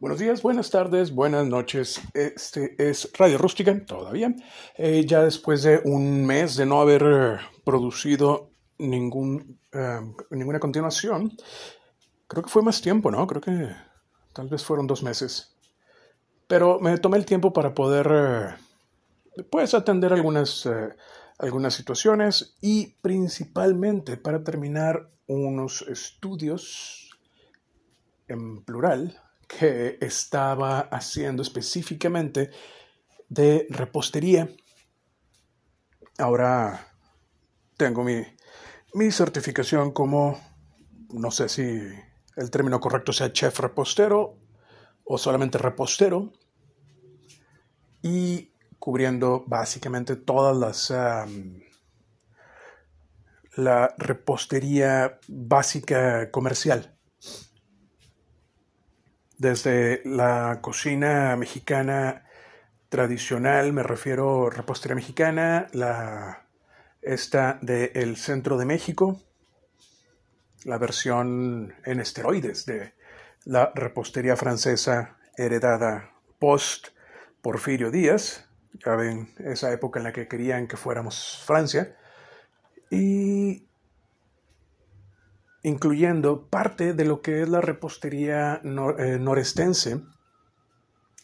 Buenos días, buenas tardes, buenas noches. Este es Radio Rústica, todavía. Eh, ya después de un mes de no haber eh, producido ningún, eh, ninguna continuación, creo que fue más tiempo, ¿no? Creo que tal vez fueron dos meses. Pero me tomé el tiempo para poder, pues, atender algunas, algunas situaciones y principalmente para terminar unos estudios en plural que estaba haciendo específicamente de repostería. Ahora tengo mi, mi certificación como, no sé si el término correcto sea chef repostero o solamente repostero, y cubriendo básicamente todas las... la repostería básica comercial desde la cocina mexicana tradicional, me refiero a repostería mexicana, la esta del centro de México, la versión en esteroides de la repostería francesa heredada post Porfirio Díaz, ya ven esa época en la que querían que fuéramos Francia, y incluyendo parte de lo que es la repostería eh, norestense,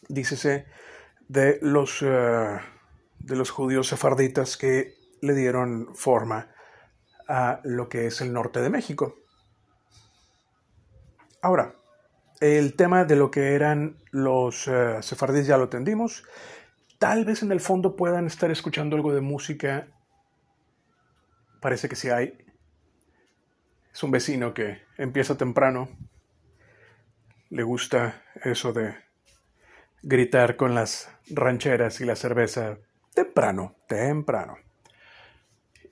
dícese, de los, eh, de los judíos sefarditas que le dieron forma a lo que es el norte de México. Ahora, el tema de lo que eran los uh, sefardíes ya lo tendimos. Tal vez en el fondo puedan estar escuchando algo de música. Parece que sí hay. Es un vecino que empieza temprano. Le gusta eso de gritar con las rancheras y la cerveza temprano, temprano.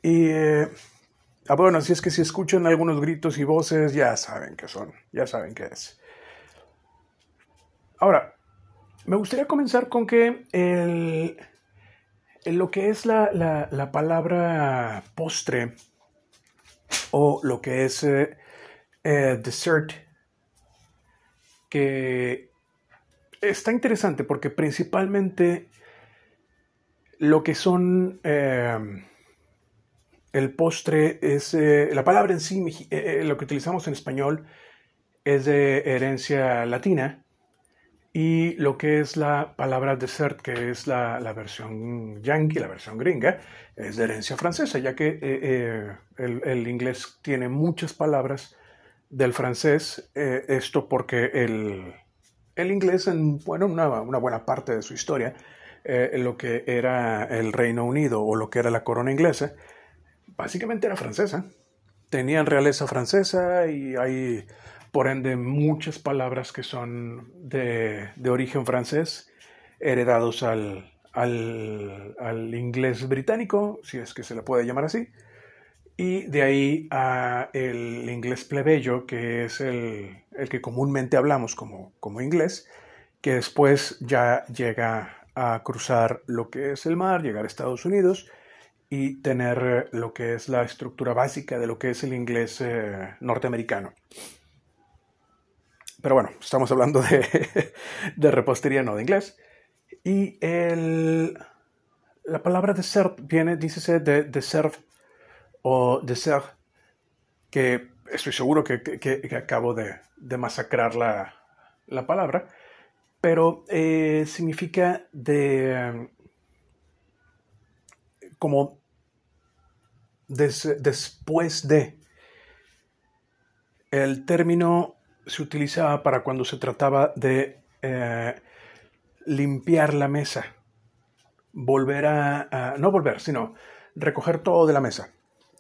Y eh, ah, bueno, así es que si escuchan algunos gritos y voces, ya saben qué son, ya saben qué es. Ahora, me gustaría comenzar con que el, lo que es la, la palabra postre o lo que es eh, eh, dessert, que está interesante porque principalmente lo que son eh, el postre es la palabra en sí, lo que utilizamos en español es de herencia latina y lo que es la palabra dessert, que es la, versión yankee, la versión gringa, es de herencia francesa, ya que eh, eh, el, inglés tiene muchas palabras del francés, eh, esto porque el, inglés, en bueno, una, buena parte de su historia, lo que era el Reino Unido o lo que era la corona inglesa, básicamente era francesa. Tenían realeza francesa y hay por ende muchas palabras que son de, origen francés, heredados al, al, inglés británico, si es que se le puede llamar así, y de ahí a el inglés plebeyo, que es el, que comúnmente hablamos como, como inglés, que después ya llega a cruzar lo que es el mar, llegar a Estados Unidos y tener lo que es la estructura básica de lo que es el inglés eh, norteamericano. Pero bueno, estamos hablando de, repostería, no de inglés. Y el, la palabra dessert viene, dícese de dessert o dessert, que estoy seguro que, acabo de, masacrar la, palabra, pero eh, significa de como después de. El término se utilizaba para cuando se trataba de eh, limpiar la mesa. Volver a, no volver, sino recoger todo de la mesa.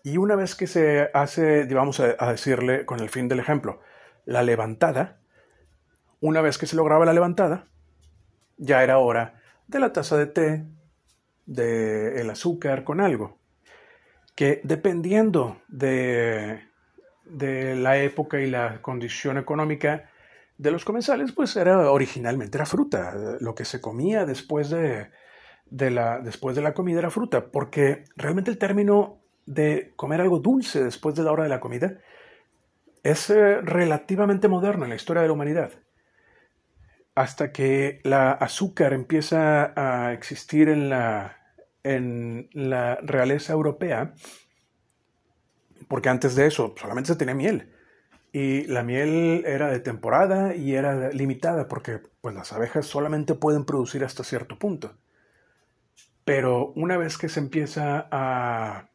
Y una vez que se hace, vamos a, decirle con el fin del ejemplo, la levantada, una vez que se lograba la levantada, ya era hora de la taza de té, del el azúcar con algo, que dependiendo de de la época y la condición económica de los comensales, pues era originalmente era fruta. Lo que se comía después de, la, después de la comida era fruta, porque realmente el término de comer algo dulce después de la hora de la comida es eh, relativamente moderno en la historia de la humanidad. hasta que la azúcar empieza a existir en la, en la realeza europea, porque antes de eso solamente se tenía miel. Y la miel era de temporada y era limitada porque pues, las abejas solamente pueden producir hasta cierto punto. Pero una vez que se empieza a,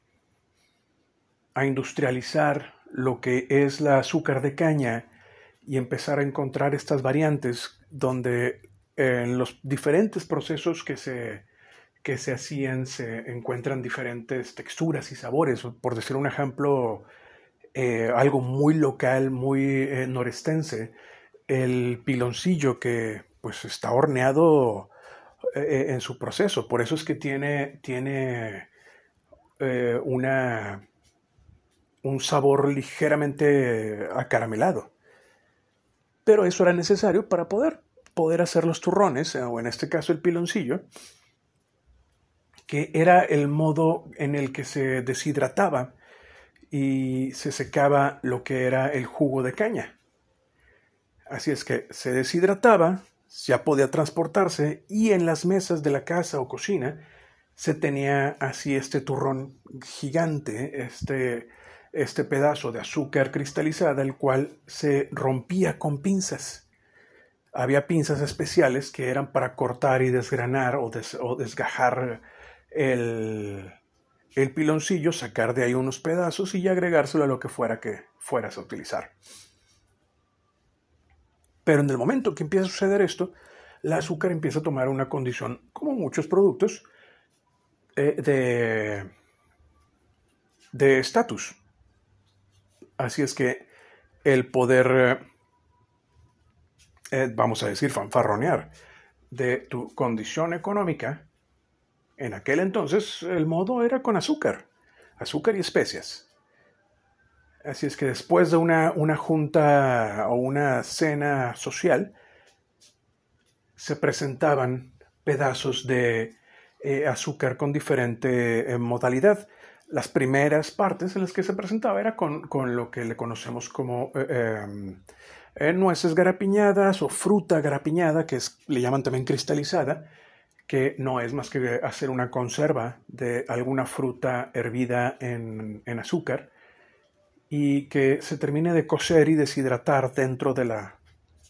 a industrializar lo que es la azúcar de caña y empezar a encontrar estas variantes donde en los diferentes procesos que se, que se hacían se encuentran diferentes texturas y sabores. Por decir un ejemplo, eh, algo muy local, muy eh, norestense, el piloncillo que pues está horneado eh, en su proceso. Por eso es que tiene, tiene una, un sabor ligeramente acaramelado. Pero eso era necesario para poder, poder hacer los turrones, o en este caso el piloncillo, que era el modo en el que se deshidrataba y se secaba lo que era el jugo de caña. Así es que se deshidrataba, ya podía transportarse y en las mesas de la casa o cocina se tenía así este turrón gigante, este, este pedazo de azúcar cristalizada, el cual se rompía con pinzas. Había pinzas especiales que eran para cortar y desgranar o, o desgajar el, el piloncillo, sacar de ahí unos pedazos y agregárselo a lo que fuera que fueras a utilizar. Pero en el momento que empieza a suceder esto, el azúcar empieza a tomar una condición, como muchos productos, eh, de de estatus. Así es que el poder, eh, eh, vamos a decir, fanfarronear de tu condición económica en aquel entonces el modo era con azúcar, azúcar y especias. Así es que después de una, una junta o una cena social, se presentaban pedazos de eh, azúcar con diferente eh, modalidad. Las primeras partes en las que se presentaba era con, lo que le conocemos como eh, em, nueces garapiñadas o fruta garapiñada, que es, le llaman también cristalizada, que no es más que hacer una conserva de alguna fruta hervida en, azúcar y que se termine de cocer y deshidratar dentro de la,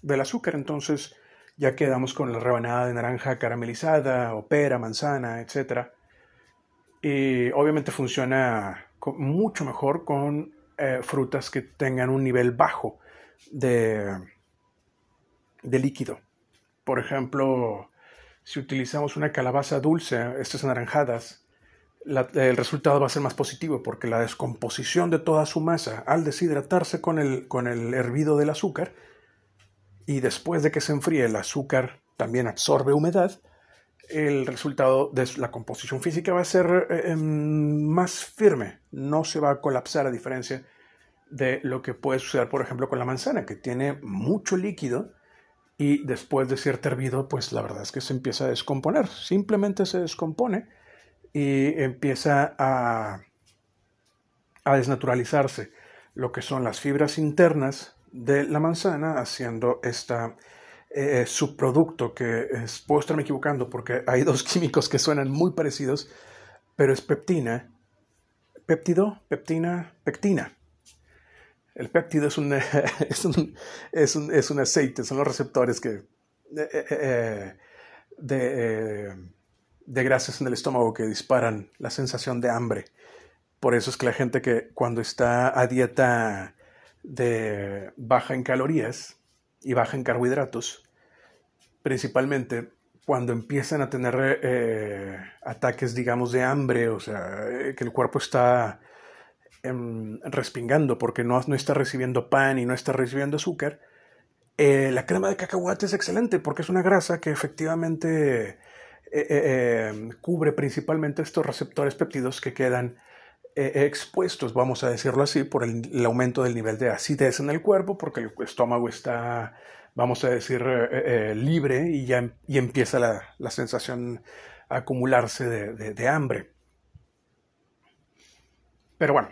del azúcar. Entonces ya quedamos con la rebanada de naranja caramelizada o pera, manzana, etc. Y obviamente funciona mucho mejor con eh, frutas que tengan un nivel bajo de, de líquido. Por ejemplo, si utilizamos una calabaza dulce, estas anaranjadas, el resultado va a ser más positivo porque la descomposición de toda su masa al deshidratarse con el, con el hervido del azúcar y después de que se enfríe el azúcar también absorbe humedad, el resultado de la composición física va a ser eh, em, más firme, no se va a colapsar a diferencia de lo que puede suceder, por ejemplo, con la manzana, que tiene mucho líquido y después de cierto hervido, pues la verdad es que se empieza a descomponer, simplemente se descompone y empieza a, a desnaturalizarse lo que son las fibras internas de la manzana, haciendo esta eh, subproducto que es, puedo estarme equivocando porque hay dos químicos que suenan muy parecidos, pero es peptina, péptido, peptina, pectina. El péptido es un, es un, es un, es un aceite, son los receptores que, eh, eh, eh, de, de grasas en el estómago que disparan la sensación de hambre. Por eso es que la gente que cuando está a dieta de baja en calorías y baja en carbohidratos, principalmente cuando empiezan a tener ataques, digamos, de hambre, o sea, que el cuerpo está Em, respingando porque no, no, está recibiendo pan y no está recibiendo azúcar, eh, la crema de cacahuate es excelente porque es una grasa que efectivamente eh, eh, em, cubre principalmente estos receptores péptidos que quedan expuestos, vamos a decirlo así, por el, aumento del nivel de acidez en el cuerpo, porque el estómago está, vamos a decir, libre y ya y empieza la, la, sensación a acumularse de, de hambre. Pero bueno,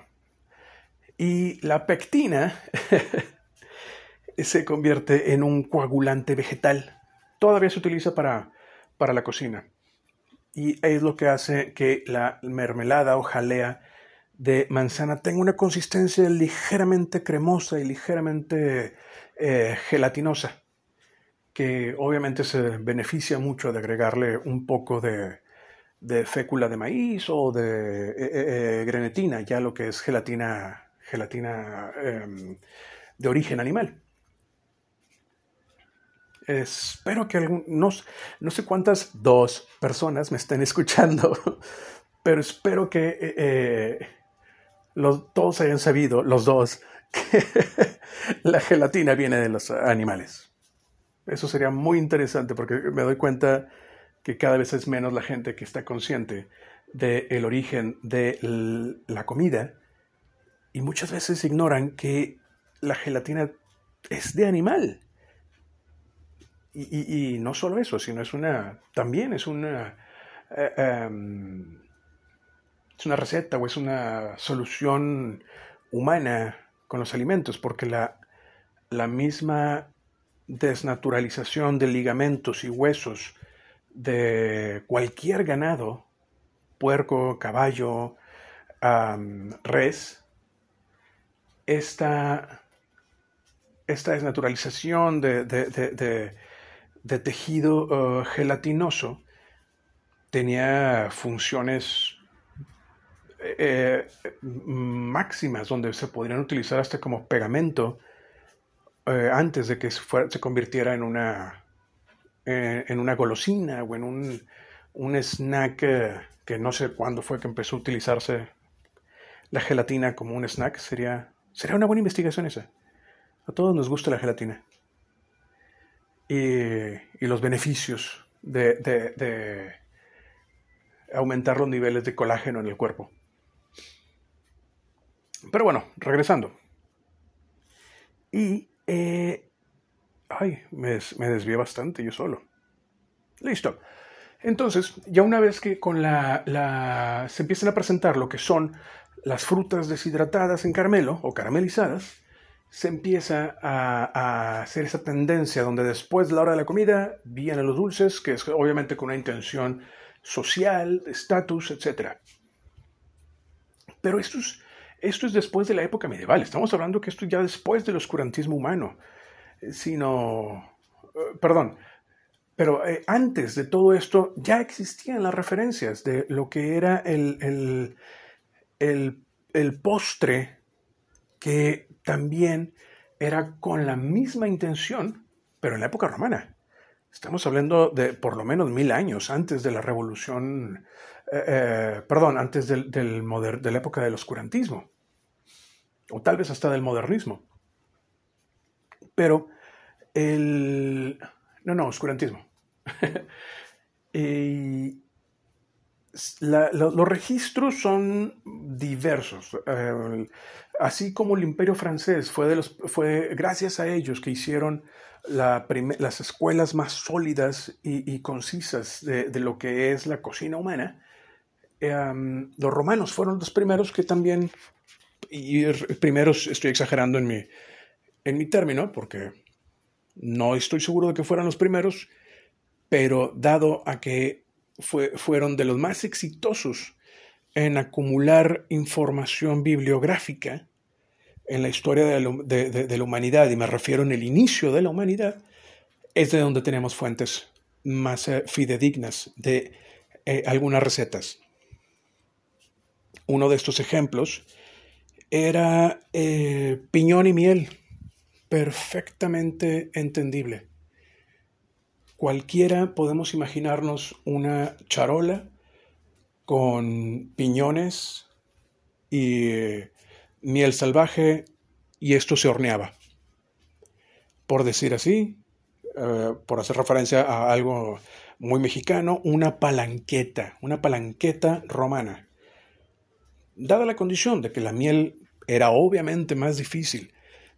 y la pectina se convierte en un coagulante vegetal todavía se utiliza para, para la cocina. Y es lo que hace que la mermelada o jalea de manzana tenga una consistencia ligeramente cremosa y ligeramente eh, gelatinosa, que obviamente se beneficia mucho de agregarle un poco de, fécula de maíz o de eh, eh, grenetina, ya lo que es gelatina, gelatina em, de origen animal. Espero que algún, no, sé cuántas dos personas me estén escuchando, pero espero que los, todos hayan sabido, los dos, que la gelatina viene de los animales. Eso sería muy interesante porque me doy cuenta que cada vez es menos la gente que está consciente del origen de la comida y muchas veces ignoran que la gelatina es de animal. Y, no solo eso, sino es una, también es una, eh, em, es una receta o es una solución humana con los alimentos, porque la, la misma desnaturalización de ligamentos y huesos de cualquier ganado, puerco, caballo, res, esta, esta desnaturalización de, de, tejido uh, gelatinoso tenía funciones eh, máximas donde se podrían utilizar hasta como pegamento eh, antes de que se, convirtiera en una, eh, en una golosina o en un, un snack que no sé cuándo fue que empezó a utilizarse la gelatina como un snack. Sería, sería una buena investigación esa. A todos nos gusta la gelatina. Y, y los beneficios de, de aumentar los niveles de colágeno en el cuerpo. Pero bueno, regresando. Y... Eh, ay, me, me desvié bastante yo solo. Listo. Entonces, ya una vez que con la, la, se empiezan a presentar lo que son las frutas deshidratadas en caramelo o caramelizadas, se empieza a, hacer esa tendencia donde después de la hora de la comida vienen los dulces, que es obviamente con una intención social, estatus, etc. Pero estos, esto es después de la época medieval. Estamos hablando que esto ya después del oscurantismo humano. Sino, eh, perdón, pero eh, antes de todo esto ya existían las referencias de lo que era el, postre que también era con la misma intención, pero en la época romana. Estamos hablando de por lo menos mil años antes de la revolución, eh, perdón, antes del, del de la época del oscurantismo o tal vez hasta del modernismo. Pero el... No, no, oscurantismo. y los registros son diversos. Eh, así como el imperio francés fue, de los, fue gracias a ellos que hicieron las escuelas más sólidas y, concisas de, lo que es la cocina humana, eh, los romanos fueron los primeros que también y primero estoy exagerando en mi, en mi término, porque no estoy seguro de que fueran los primeros, pero dado a que fue, fueron de los más exitosos en acumular información bibliográfica en la historia de la, humanidad, y me refiero en el inicio de la humanidad, es de donde tenemos fuentes más eh, fidedignas de eh, algunas recetas. Uno de estos ejemplos era eh, piñón y miel, perfectamente entendible. Cualquiera podemos imaginarnos una charola con piñones y eh, miel salvaje y esto se horneaba. Por decir así, eh, por hacer referencia a algo muy mexicano, una palanqueta, una palanqueta romana. Dada la condición de que la miel era obviamente más difícil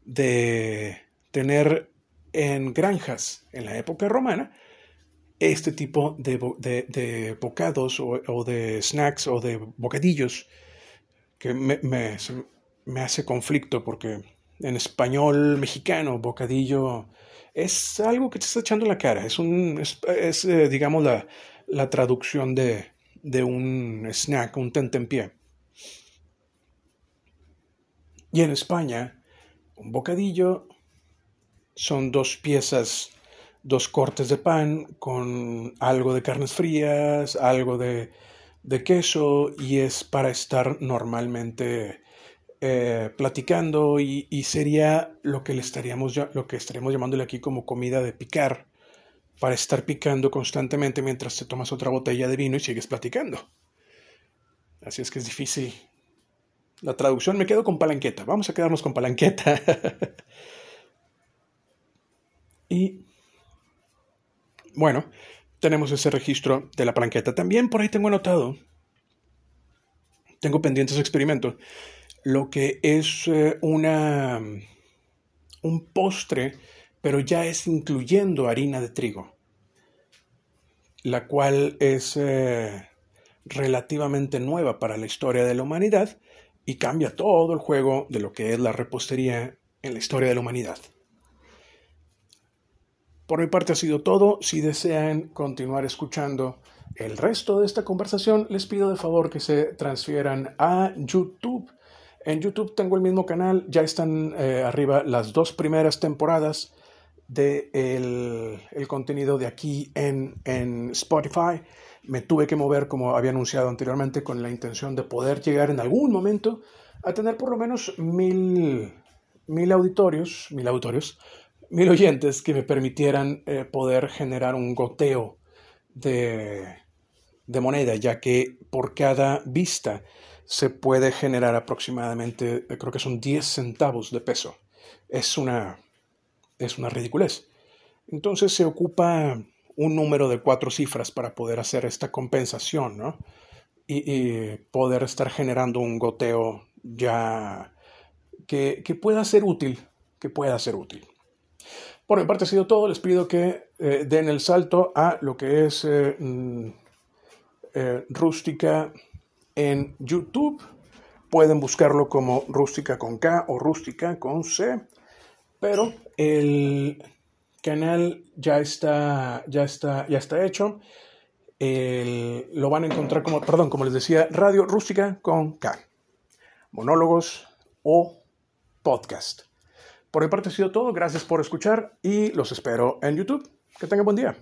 de tener en granjas en la época romana este tipo de, bocados o, de snacks o de bocadillos que me, me, hace conflicto porque en español mexicano bocadillo es algo que te está echando la cara. Es, un, es, eh, digamos, la, la traducción de, de, un snack, un tentempié. Y en España, un bocadillo son dos piezas, dos cortes de pan con algo de carnes frías, algo de, de queso y es para estar normalmente eh, platicando y, sería lo que le estaríamos lo que estaríamos llamándole aquí como comida de picar para estar picando constantemente mientras te tomas otra botella de vino y sigues platicando. Así es que es difícil. La traducción me quedo con palanqueta. Vamos a quedarnos con palanqueta. y bueno, tenemos ese registro de la palanqueta. También por ahí tengo anotado, tengo pendientes experimento lo que es eh, una, un postre, pero ya es incluyendo harina de trigo, la cual es eh, relativamente nueva para la historia de la humanidad y cambia todo el juego de lo que es la repostería en la historia de la humanidad. Por mi parte ha sido todo. Si desean continuar escuchando el resto de esta conversación, les pido de favor que se transfieran a YouTube en YouTube tengo el mismo canal, ya están eh, arriba las dos primeras temporadas del de el contenido de aquí en, en Spotify. Me tuve que mover, como había anunciado anteriormente, con la intención de poder llegar en algún momento a tener por lo menos mil, mil auditorios, mil auditorios, mil oyentes que me permitieran eh, poder generar un goteo de, moneda, ya que por cada vista se puede generar aproximadamente, eh, creo que son 10 centavos de peso. Es una, es una ridiculez. Entonces se ocupa un número de cuatro cifras para poder hacer esta compensación, ¿no? Y, poder estar generando un goteo ya que, pueda ser útil, que pueda ser útil. Por mi parte ha sido todo. Les pido que eh, den el salto a lo que es eh, mm, rústica en YouTube. Pueden buscarlo como rústica con K o rústica con C. Pero el canal ya está, ya está, ya está hecho. lo van a encontrar como, perdón, como les decía, Radio Rústica con K. Monólogos o podcast. Por mi parte ha sido todo. Gracias por escuchar y los espero en YouTube. Que tengan buen día.